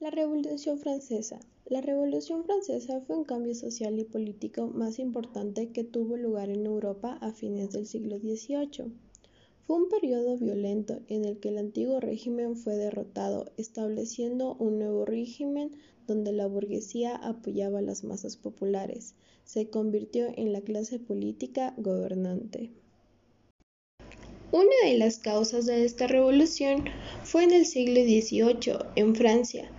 La Revolución Francesa. La Revolución Francesa fue un cambio social y político más importante que tuvo lugar en Europa a fines del siglo XVIII. Fue un periodo violento en el que el antiguo régimen fue derrotado, estableciendo un nuevo régimen donde la burguesía apoyaba a las masas populares. Se convirtió en la clase política gobernante. Una de las causas de esta revolución fue en el siglo XVIII, en Francia,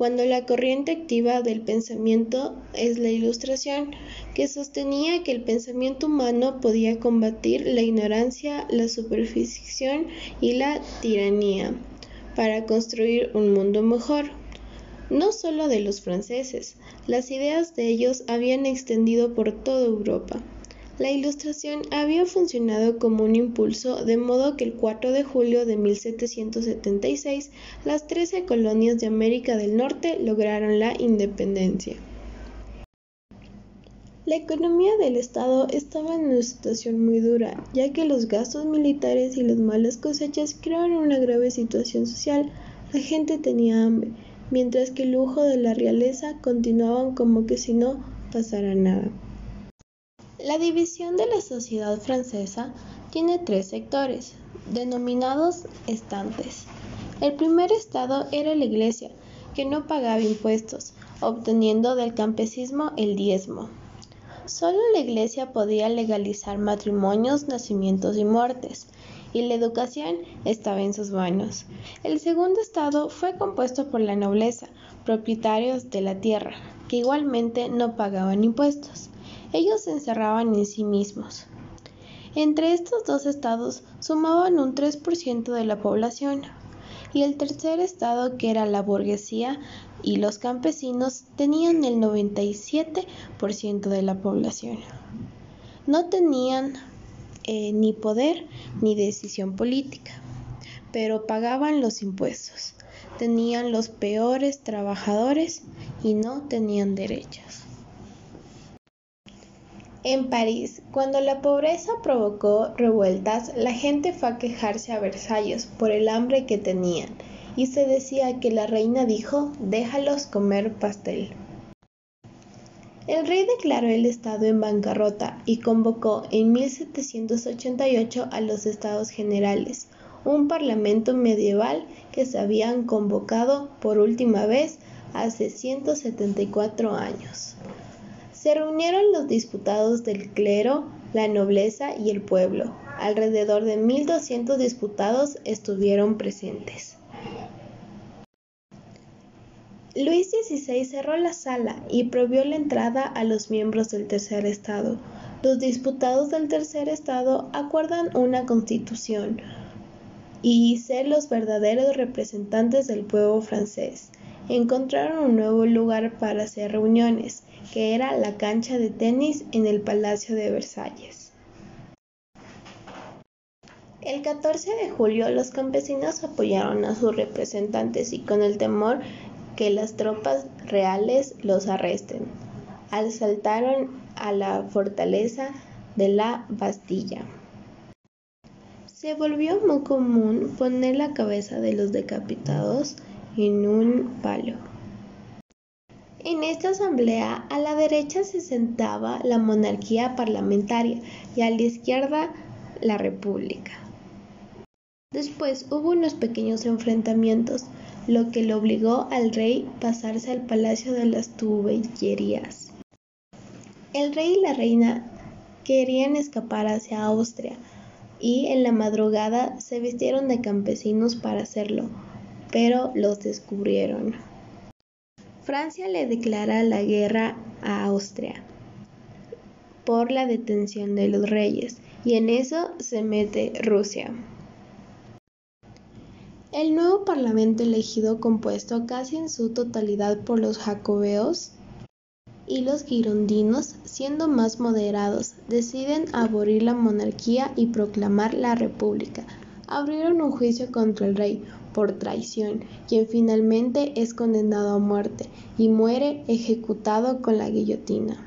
cuando la corriente activa del pensamiento es la Ilustración, que sostenía que el pensamiento humano podía combatir la ignorancia, la superstición y la tiranía para construir un mundo mejor. No solo de los franceses, las ideas de ellos habían extendido por toda Europa. La Ilustración había funcionado como un impulso, de modo que el 4 de julio de 1776 las trece colonias de América del Norte lograron la independencia. La economía del Estado estaba en una situación muy dura, ya que los gastos militares y las malas cosechas crearon una grave situación social. La gente tenía hambre, mientras que el lujo de la realeza continuaban como que si no pasara nada. La división de la sociedad francesa tiene tres sectores, denominados estantes. El primer estado era la iglesia, que no pagaba impuestos, obteniendo del campesismo el diezmo. Solo la iglesia podía legalizar matrimonios, nacimientos y muertes, y la educación estaba en sus manos. El segundo estado fue compuesto por la nobleza, propietarios de la tierra, que igualmente no pagaban impuestos ellos se encerraban en sí mismos. Entre estos dos estados sumaban un 3% de la población, y el tercer estado, que era la burguesía y los campesinos, tenían el 97% de la población. No tenían eh, ni poder ni decisión política, pero pagaban los impuestos, tenían los peores trabajadores y no tenían derechos. En París, cuando la pobreza provocó revueltas, la gente fue a quejarse a Versalles por el hambre que tenían, y se decía que la reina dijo, déjalos comer pastel. El rey declaró el Estado en bancarrota y convocó en 1788 a los Estados Generales, un parlamento medieval que se habían convocado por última vez hace 174 años se reunieron los diputados del clero, la nobleza y el pueblo. Alrededor de 1.200 diputados estuvieron presentes. Luis XVI cerró la sala y prohibió la entrada a los miembros del tercer estado. Los diputados del tercer estado acuerdan una constitución y ser los verdaderos representantes del pueblo francés. Encontraron un nuevo lugar para hacer reuniones que era la cancha de tenis en el Palacio de Versalles. El 14 de julio los campesinos apoyaron a sus representantes y con el temor que las tropas reales los arresten, asaltaron a la fortaleza de la Bastilla. Se volvió muy común poner la cabeza de los decapitados en un palo. En esta asamblea a la derecha se sentaba la monarquía parlamentaria y a la izquierda la república. Después hubo unos pequeños enfrentamientos, lo que le obligó al rey pasarse al palacio de las Tubellerías. El rey y la reina querían escapar hacia Austria y en la madrugada se vistieron de campesinos para hacerlo, pero los descubrieron. Francia le declara la guerra a Austria por la detención de los reyes y en eso se mete Rusia. El nuevo parlamento elegido compuesto casi en su totalidad por los jacobeos y los girondinos, siendo más moderados, deciden abolir la monarquía y proclamar la república. Abrieron un juicio contra el rey, por traición, quien finalmente es condenado a muerte y muere ejecutado con la guillotina.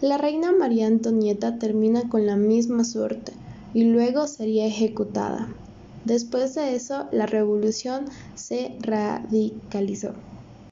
La reina María Antonieta termina con la misma suerte y luego sería ejecutada. Después de eso, la revolución se radicalizó.